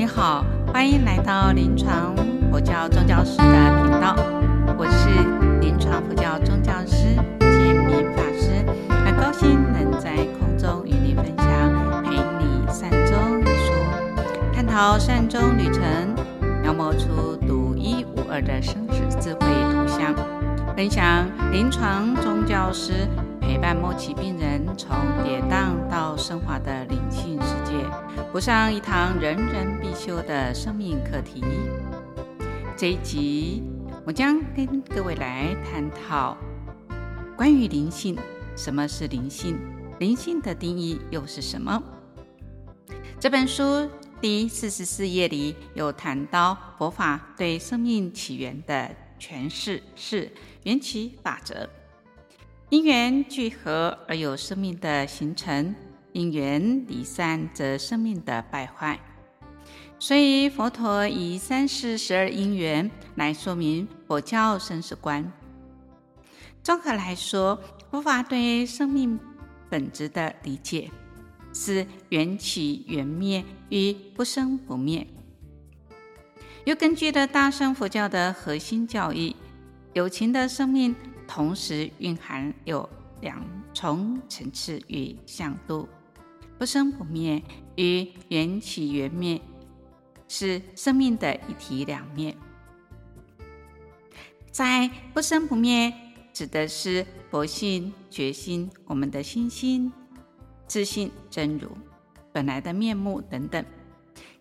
你好，欢迎来到临床佛教宗教师的频道，我是临床佛教宗教师简明法师，很高兴能在空中与你分享，陪你善终理说，探讨善终旅程，描摹出独一无二的生死智慧图像，分享。临床宗教师。陪伴末期病人从跌宕到升华的灵性世界，补上一堂人人必修的生命课题。这一集，我将跟各位来探讨关于灵性，什么是灵性？灵性的定义又是什么？这本书第四十四页里有谈到佛法对生命起源的诠释是缘起法则。因缘聚合而有生命的形成，因缘离散则生命的败坏。所以佛陀以三世十二因缘来说明佛教生死观。综合来说，佛法对生命本质的理解是缘起缘灭与不生不灭。又根据了大乘佛教的核心教义，有情的生命。同时蕴含有两重层次与向度，不生不灭与缘起缘灭是生命的一体两面。在不生不灭，指的是佛性、觉心、我们的心性、自信、真如、本来的面目等等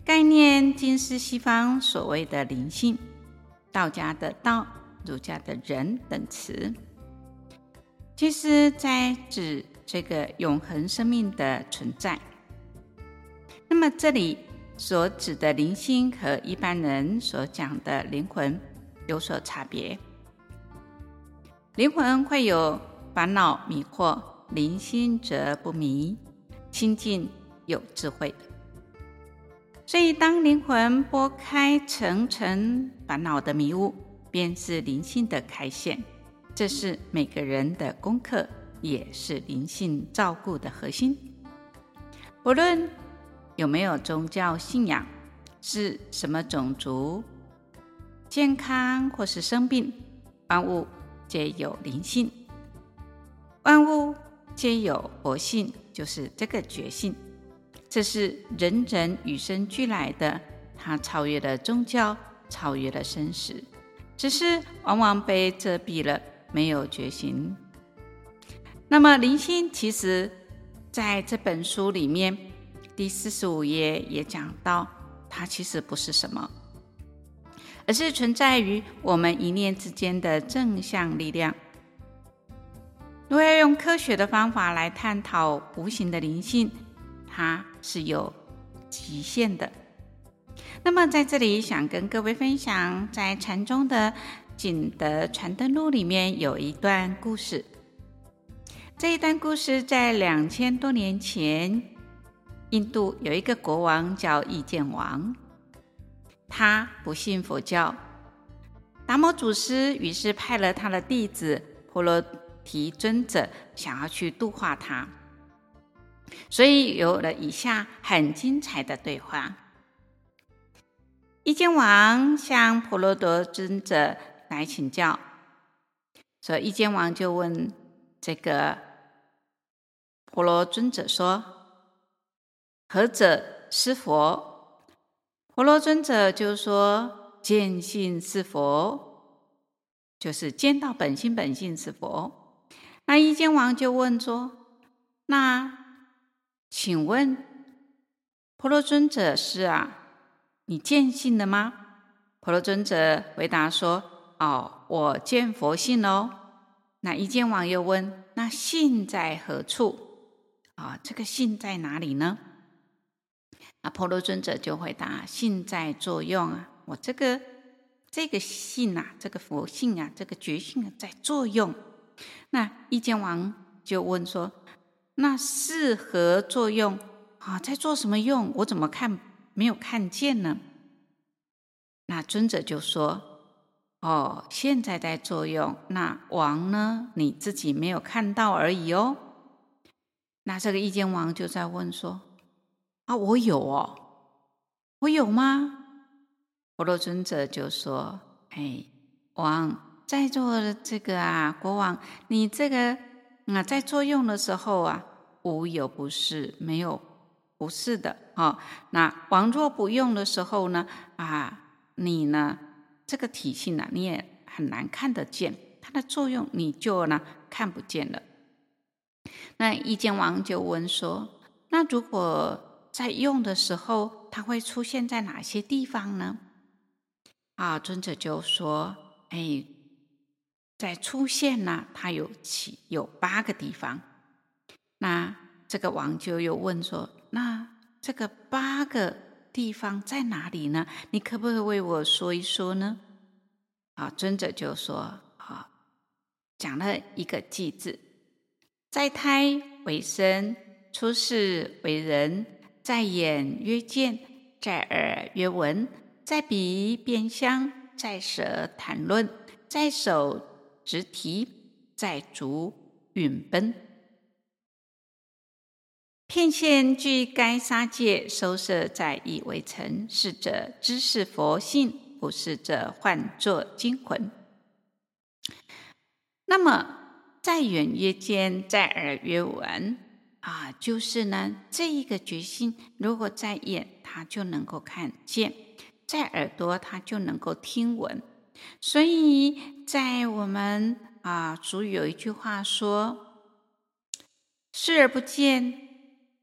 概念，均是西方所谓的灵性，道家的道。儒家的人等词，其实在指这个永恒生命的存在。那么这里所指的灵性和一般人所讲的灵魂有所差别。灵魂会有烦恼迷惑，灵性则不迷，清净有智慧。所以当灵魂拨开层层烦恼的迷雾。便是灵性的开显，这是每个人的功课，也是灵性照顾的核心。不论有没有宗教信仰，是什么种族，健康或是生病，万物皆有灵性，万物皆有佛性，就是这个觉性。这是人人与生俱来的，它超越了宗教，超越了生死。只是往往被遮蔽了，没有觉醒。那么灵性，其实在这本书里面第四十五页也讲到，它其实不是什么，而是存在于我们一念之间的正向力量。如果要用科学的方法来探讨无形的灵性，它是有极限的。那么在这里想跟各位分享，在禅宗的《景德传灯录》里面有一段故事。这一段故事在两千多年前，印度有一个国王叫意见王，他不信佛教。达摩祖师于是派了他的弟子婆罗提尊者，想要去度化他，所以有了以下很精彩的对话。意见王向婆罗多尊者来请教，所以意见王就问这个婆罗尊者说：“何者是佛？”婆罗尊者就说：“见性是佛，就是见到本性，本性是佛。”那一见王就问说：“那请问婆罗尊者是啊？”你见性了吗？婆罗尊者回答说：“哦，我见佛性喽。”那一见王又问：“那性在何处？啊、这个性在哪里呢？”那婆罗尊者就回答：“性在作用啊，我这个这个性啊，这个佛性啊，这个觉性啊，在作用。”那意见王就问说：“那是何作用啊？在做什么用？我怎么看？”没有看见呢，那尊者就说：“哦，现在在作用。那王呢？你自己没有看到而已哦。”那这个意见王就在问说：“啊，我有哦，我有吗？婆罗尊者就说：“哎，王在座的这个啊，国王，你这个啊，在作用的时候啊，无有不是，没有不是的啊、哦。那王若不用的时候呢，啊，你呢，这个体性呢，你也很难看得见它的作用，你就呢看不见了。那意见王就问说：那如果在用的时候，它会出现在哪些地方呢？啊，尊者就说：“哎，在出现呢，它有七有八个地方。那这个王就又问说：那这个八个地方在哪里呢？你可不可以为我说一说呢？”啊，尊者就说：“啊，讲了一个偈字，在胎为身，出世为人。”在眼曰见，在耳曰闻，在鼻辨香，在舌谈论，在手执提，在足允奔。片现具该三界，收摄在一微尘。是者知是佛性，不是者唤作精魂。那么在眼曰见，在耳曰闻。啊，就是呢，这一个决心，如果在眼，他就能够看见；在耳朵，他就能够听闻。所以在我们啊，俗语有一句话说：“视而不见，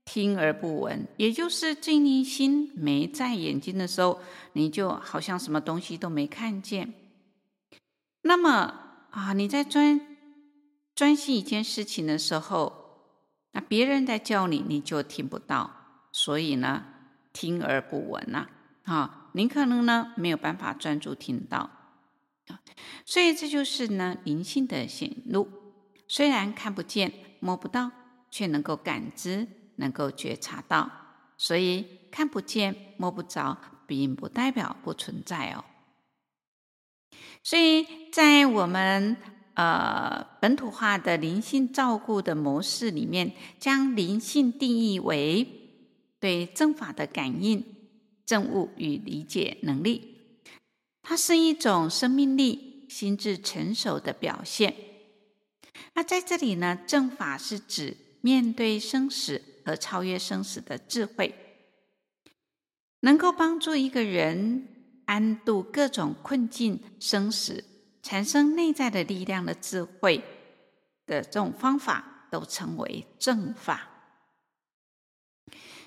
听而不闻。”也就是净灵心没在眼睛的时候，你就好像什么东西都没看见。那么啊，你在专专心一件事情的时候，那别人在叫你，你就听不到，所以呢，听而不闻呐，啊，您可能呢没有办法专注听到，所以这就是呢灵性的显露，虽然看不见、摸不到，却能够感知、能够觉察到，所以看不见、摸不着，并不代表不存在哦。所以在我们。呃，本土化的灵性照顾的模式里面，将灵性定义为对正法的感应、证悟与理解能力。它是一种生命力、心智成熟的表现。那在这里呢，正法是指面对生死和超越生死的智慧，能够帮助一个人安度各种困境、生死。产生内在的力量的智慧的这种方法，都称为正法。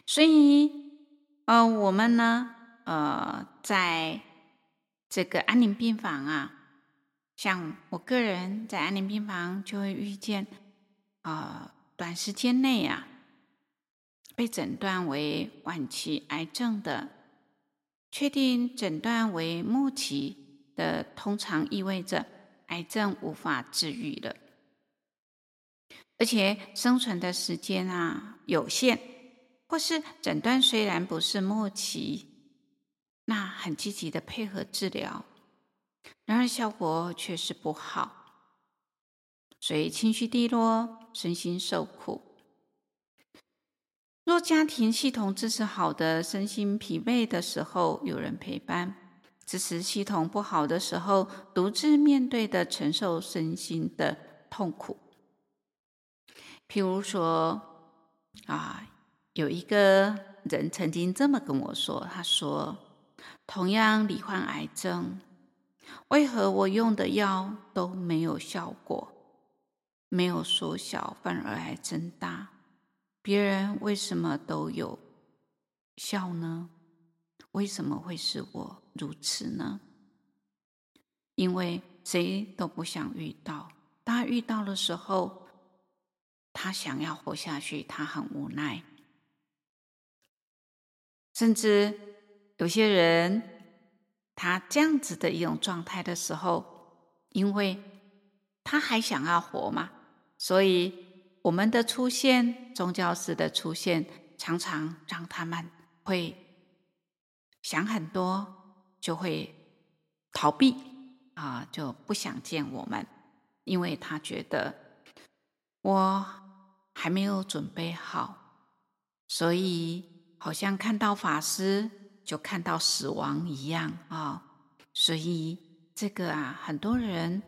所以，呃，我们呢，呃，在这个安宁病房啊，像我个人在安宁病房就会遇见，啊、短时间内啊，被诊断为晚期癌症的，确定诊断为末期。的通常意味着癌症无法治愈了，而且生存的时间啊有限，或是诊断虽然不是末期，那很积极的配合治疗，然而效果却是不好，所以情绪低落，身心受苦。若家庭系统支持好的，身心疲惫的时候，有人陪伴。支持系统不好的时候，独自面对的承受身心的痛苦。譬如说，啊，有一个人曾经这么跟我说：“他说，同样罹患癌症，为何我用的药都没有效果，没有缩小，反而还增大？别人为什么都有效呢？为什么会是我？”如此呢？因为谁都不想遇到，当他遇到的时候，他想要活下去，他很无奈。甚至有些人，他这样子的一种状态的时候，因为他还想要活嘛，所以我们的出现，宗教师的出现，常常让他们会想很多。就会逃避啊，就不想见我们，因为他觉得我还没有准备好，所以好像看到法师就看到死亡一样啊、所以这个啊，很多人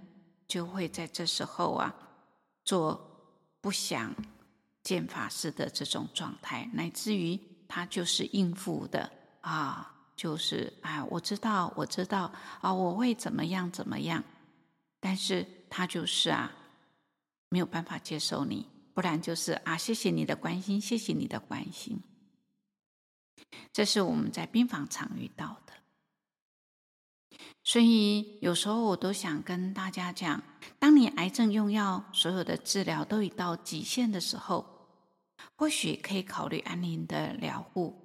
就会在这时候啊，做不想见法师的这种状态，乃至于他就是应付的啊。就是啊，我知道，我知道啊，我会怎么样怎么样，但是他就是啊，没有办法接受你，不然就是啊，谢谢你的关心，谢谢你的关心。这是我们在病房常遇到的，所以有时候我都想跟大家讲，当你癌症用药所有的治疗都已到极限的时候，或许可以考虑安宁的疗护。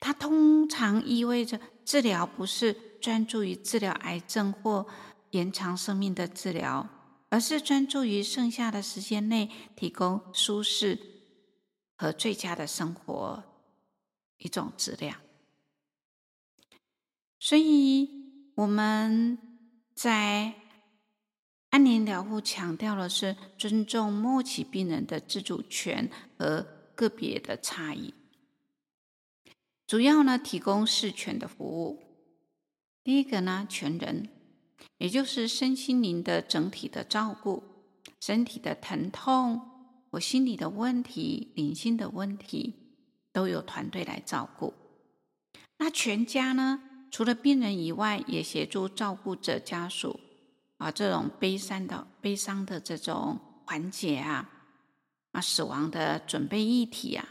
它通常意味着治疗不是专注于治疗癌症或延长生命的治疗，而是专注于剩下的时间内提供舒适和最佳的生活一种质量。所以我们在安宁疗护强调的是尊重末期病人的自主权和个别的差异。主要呢，提供四全的服务。第一个呢，全人，也就是身心灵的整体的照顾，身体的疼痛，我心理的问题、灵性的问题，都有团队来照顾。那全家呢，除了病人以外，也协助照顾者家属啊，这种悲伤的悲伤的这种缓解啊，啊，死亡的准备议题啊。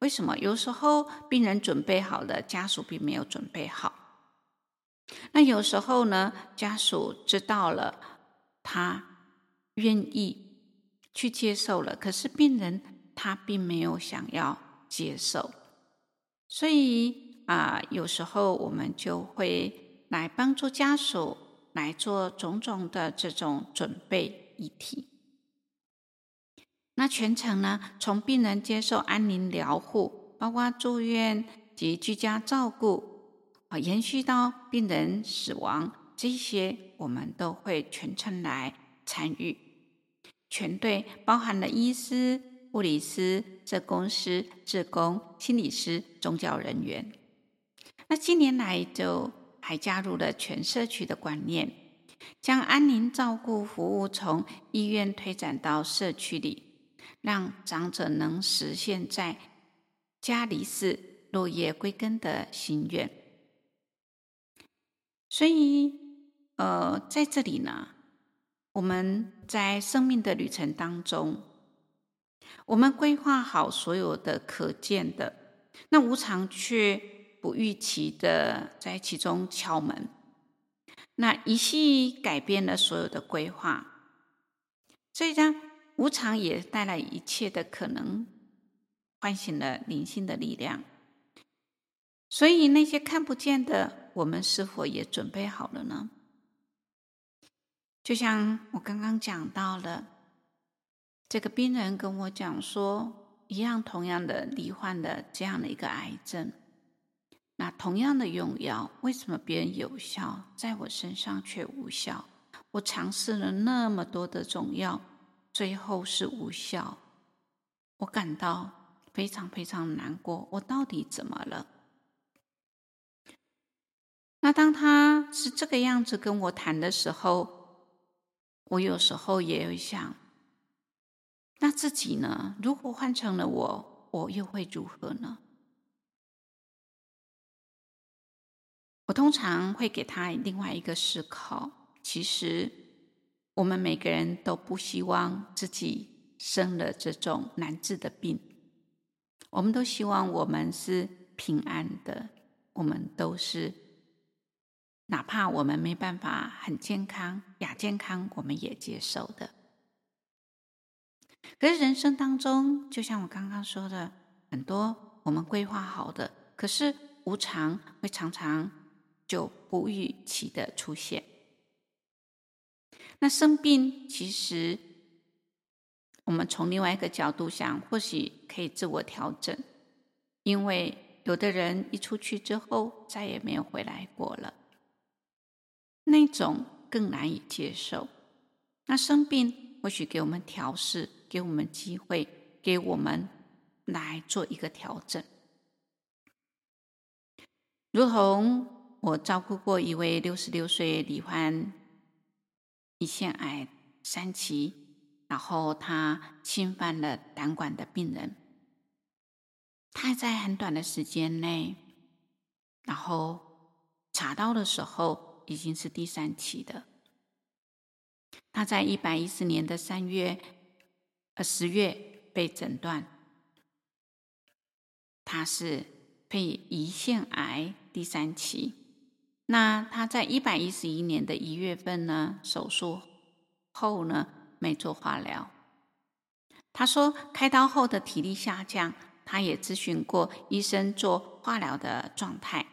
为什么有时候病人准备好了，家属并没有准备好？那有时候呢，家属知道了，他愿意去接受了，可是病人他并没有想要接受，所以啊，有时候我们就会来帮助家属来做种种的这种准备议题。那全程呢，从病人接受安宁疗护，包括住院及居家照顾，啊，延续到病人死亡，这些我们都会全程来参与。全队包含了医师、护理师、社工师、志工、心理师、宗教人员。那近年来就还加入了全社区的观念，将安宁照顾服务从医院推展到社区里。让长者能实现在家离世、落叶归根的心愿。所以，呃，在这里呢，我们在生命的旅程当中，我们规划好所有的可见的，那无常却不预期的在其中敲门，那一系改变了所有的规划。所以呢。无常也带来一切的可能，唤醒了灵性的力量。所以那些看不见的，我们是否也准备好了呢？就像我刚刚讲到了，这个病人跟我讲说，一样同样的罹患了这样的一个癌症，那同样的用药，为什么别人有效，在我身上却无效？我尝试了那么多的种药。最后是无效，我感到非常非常难过。我到底怎么了？那当他是这个样子跟我谈的时候，我有时候也会想，那自己呢？如果换成了我，我又会如何呢？我通常会给他另外一个思考，其实。我们每个人都不希望自己生了这种难治的病，我们都希望我们是平安的，我们都是，哪怕我们没办法很健康、亚健康，我们也接受的。可是人生当中，就像我刚刚说的，很多我们规划好的，可是无常会常常就不预期的出现。那生病，其实我们从另外一个角度想，或许可以自我调整，因为有的人一出去之后再也没有回来过了，那种更难以接受。那生病或许给我们调试，给我们机会，给我们来做一个调整。如同我照顾过一位六十六岁罹患胰腺癌三期，然后他侵犯了胆管的病人，他在很短的时间内，然后查到的时候已经是第三期的。他在一百一十年的三月，呃十月被诊断，他是肺胰腺癌第三期。那他在一百一十一年的一月份呢，手术后呢，没做化疗。他说开刀后的体力下降，他也咨询过医生做化疗的状态。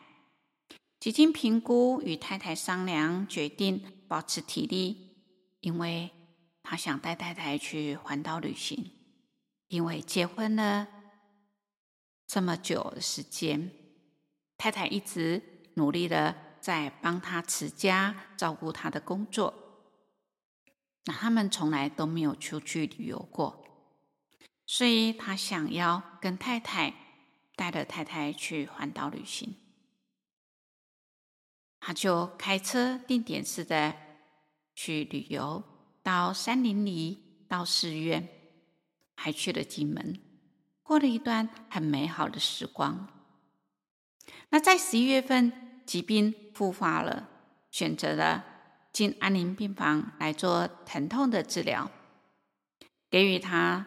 几经评估，与太太商量，决定保持体力。因为他想带太太去环岛旅行，因为结婚了这么久的时间，太太一直努力的在帮他持家，照顾他的工作。那他们从来都没有出去旅游过，所以他想要跟太太带着太太去环岛旅行，他就开车定点式的。去旅游，到山林里，到寺院，还去了金门，过了一段很美好的时光。那在十一月份，疾病复发了，选择了进安宁病房来做疼痛的治疗，给予他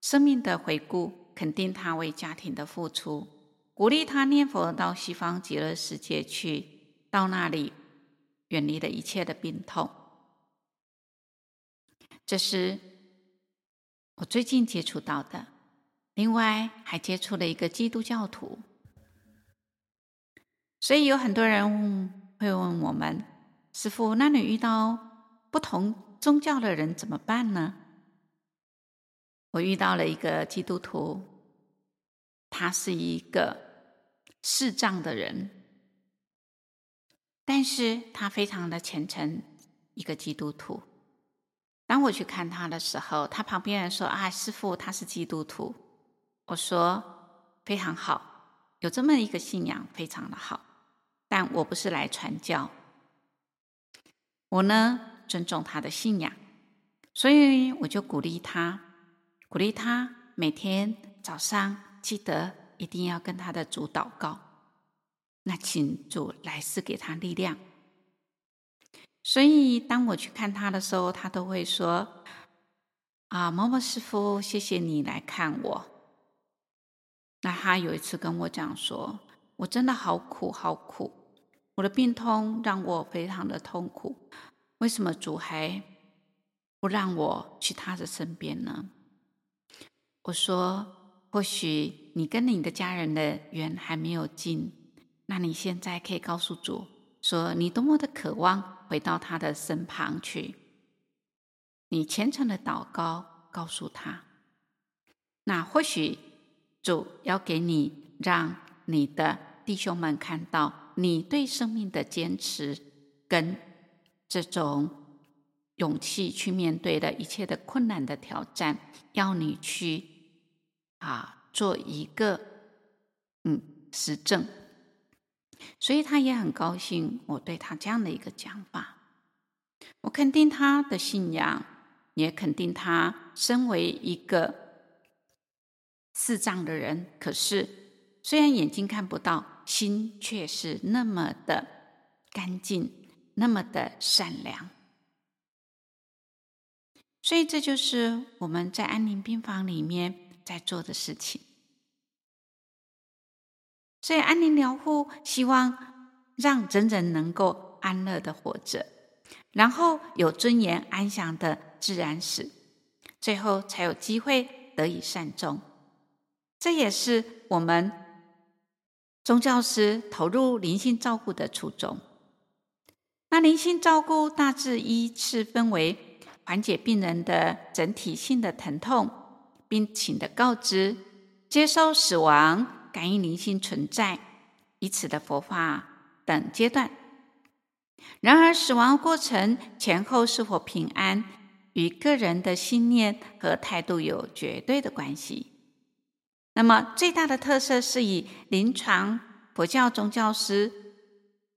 生命的回顾，肯定他为家庭的付出，鼓励他念佛到西方极乐世界去，到那里远离了一切的病痛。这是我最近接触到的，另外还接触了一个基督教徒，所以有很多人会问我们：“师傅，那你遇到不同宗教的人怎么办呢？”我遇到了一个基督徒，他是一个视障的人，但是他非常的虔诚，一个基督徒。当我去看他的时候，他旁边人说：“啊，师傅，他是基督徒。”我说：“非常好，有这么一个信仰，非常的好。但我不是来传教，我呢尊重他的信仰，所以我就鼓励他，鼓励他每天早上记得一定要跟他的主祷告，那请主来赐给他力量。”所以，当我去看他的时候，他都会说：“啊，某某师傅，谢谢你来看我。”那他有一次跟我讲说：“我真的好苦，好苦，我的病痛让我非常的痛苦。为什么主还不让我去他的身边呢？”我说：“或许你跟你的家人的缘还没有尽，那你现在可以告诉主。”说你多么的渴望回到他的身旁去，你虔诚的祷告，告诉他，那或许主要给你，让你的弟兄们看到你对生命的坚持跟这种勇气去面对的一切的困难的挑战，要你去啊做一个嗯实证。所以他也很高兴我对他这样的一个讲法，我肯定他的信仰，也肯定他身为一个视障的人，可是虽然眼睛看不到，心却是那么的干净，那么的善良。所以这就是我们在安宁病房里面在做的事情。所以安宁疗护希望让人人能够安乐的活着，然后有尊严安详的自然死，最后才有机会得以善终。这也是我们宗教师投入灵性照顾的初衷。那灵性照顾大致依次分为缓解病人的整体性的疼痛、病情的告知、接受死亡。感应灵性存在，以此的佛法等阶段。然而，死亡过程前后是否平安，与个人的信念和态度有绝对的关系。那么，最大的特色是以临床佛教宗教师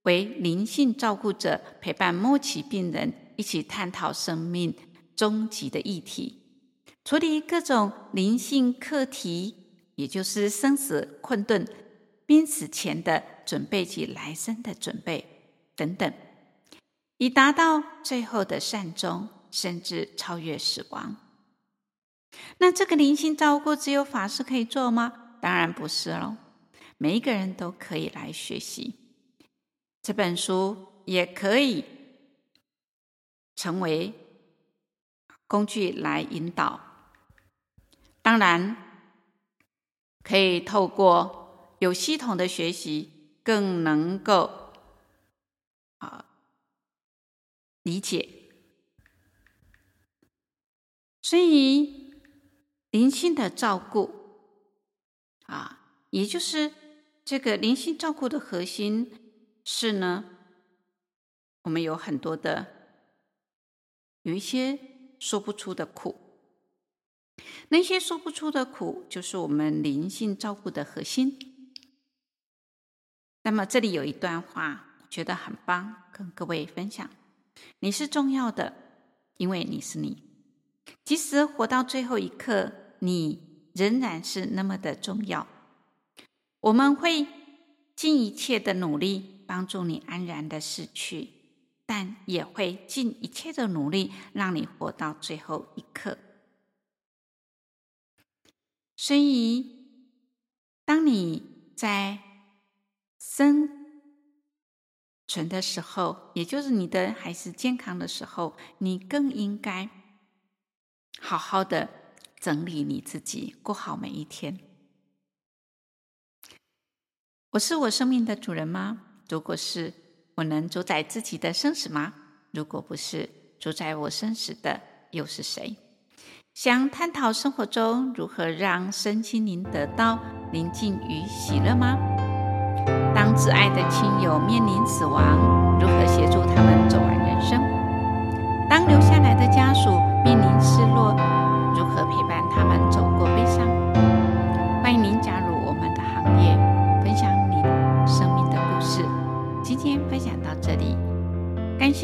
为灵性照顾者，陪伴末期病人一起探讨生命终极的议题，处理各种灵性课题，也就是生死困顿、濒死前的准备及来生的准备等等，以达到最后的善终，甚至超越死亡。那这个灵性照顾只有法师可以做吗？当然不是喽，每一个人都可以来学习。这本书也可以成为工具来引导。当然，可以透过有系统的学习，更能够啊理解。所以。灵性的照顾啊，也就是这个灵性照顾的核心是呢，我们有很多的，有一些说不出的苦，那些说不出的苦，就是我们灵性照顾的核心。那么这里有一段话，觉得很棒，跟各位分享：你是重要的，因为你是你，即使活到最后一刻。你仍然是那么的重要，我们会尽一切的努力帮助你安然的逝去，但也会尽一切的努力让你活到最后一刻。所以，当你在生存的时候，也就是你的孩子健康的时候，你更应该好好的。整理你自己，过好每一天。我是我生命的主人吗？如果是，我能主宰自己的生死吗？如果不是，主宰我生死的又是谁？想探讨生活中如何让身心灵得到宁静与喜乐吗？当挚爱的亲友面临死亡，如何协助他们走完人生？当留下来的家属面临失落，